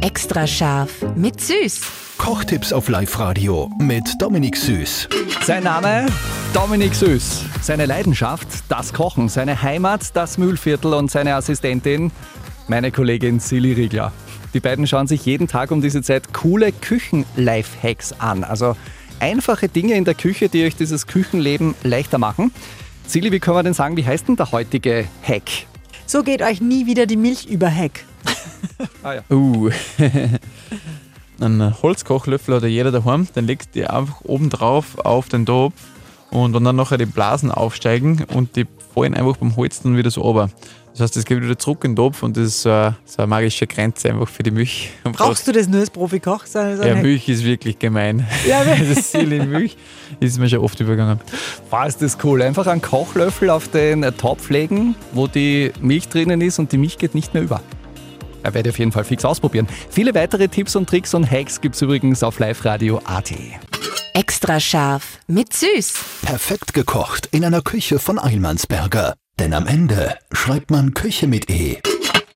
Extra scharf mit Süß. Kochtipps auf Live-Radio mit Dominik Süß. Sein Name Dominik Süß. Seine Leidenschaft das Kochen. Seine Heimat das Mühlviertel und seine Assistentin meine Kollegin Silly Riegler. Die beiden schauen sich jeden Tag um diese Zeit coole Küchen-Life-Hacks an. Also einfache Dinge in der Küche, die euch dieses Küchenleben leichter machen. Silly, wie können wir denn sagen, wie heißt denn der heutige Hack? So geht euch nie wieder die Milch über Heck. Ah ja. Uh. Einen Holzkochlöffel hat ja jeder daheim, den legst du einfach oben drauf auf den Topf und wenn dann nachher die Blasen aufsteigen und die fallen einfach beim Holz dann wieder so runter. Das heißt, es geht wieder zurück in den Topf und das ist so eine, so eine magische Grenze einfach für die Milch. Brauchst du das nur als Profikoch? So, ja, ein? Milch ist wirklich gemein. Ja, wirklich. das Silly Milch ist mir schon oft übergegangen. War ist das cool. Einfach einen Kochlöffel auf den äh, Topf legen, wo die Milch drinnen ist und die Milch geht nicht mehr über. Da werde ich auf jeden Fall fix ausprobieren. Viele weitere Tipps und Tricks und Hacks gibt es übrigens auf liveradio.at. Extra scharf mit Süß. Perfekt gekocht in einer Küche von Eilmannsberger. Denn am Ende schreibt man Küche mit E.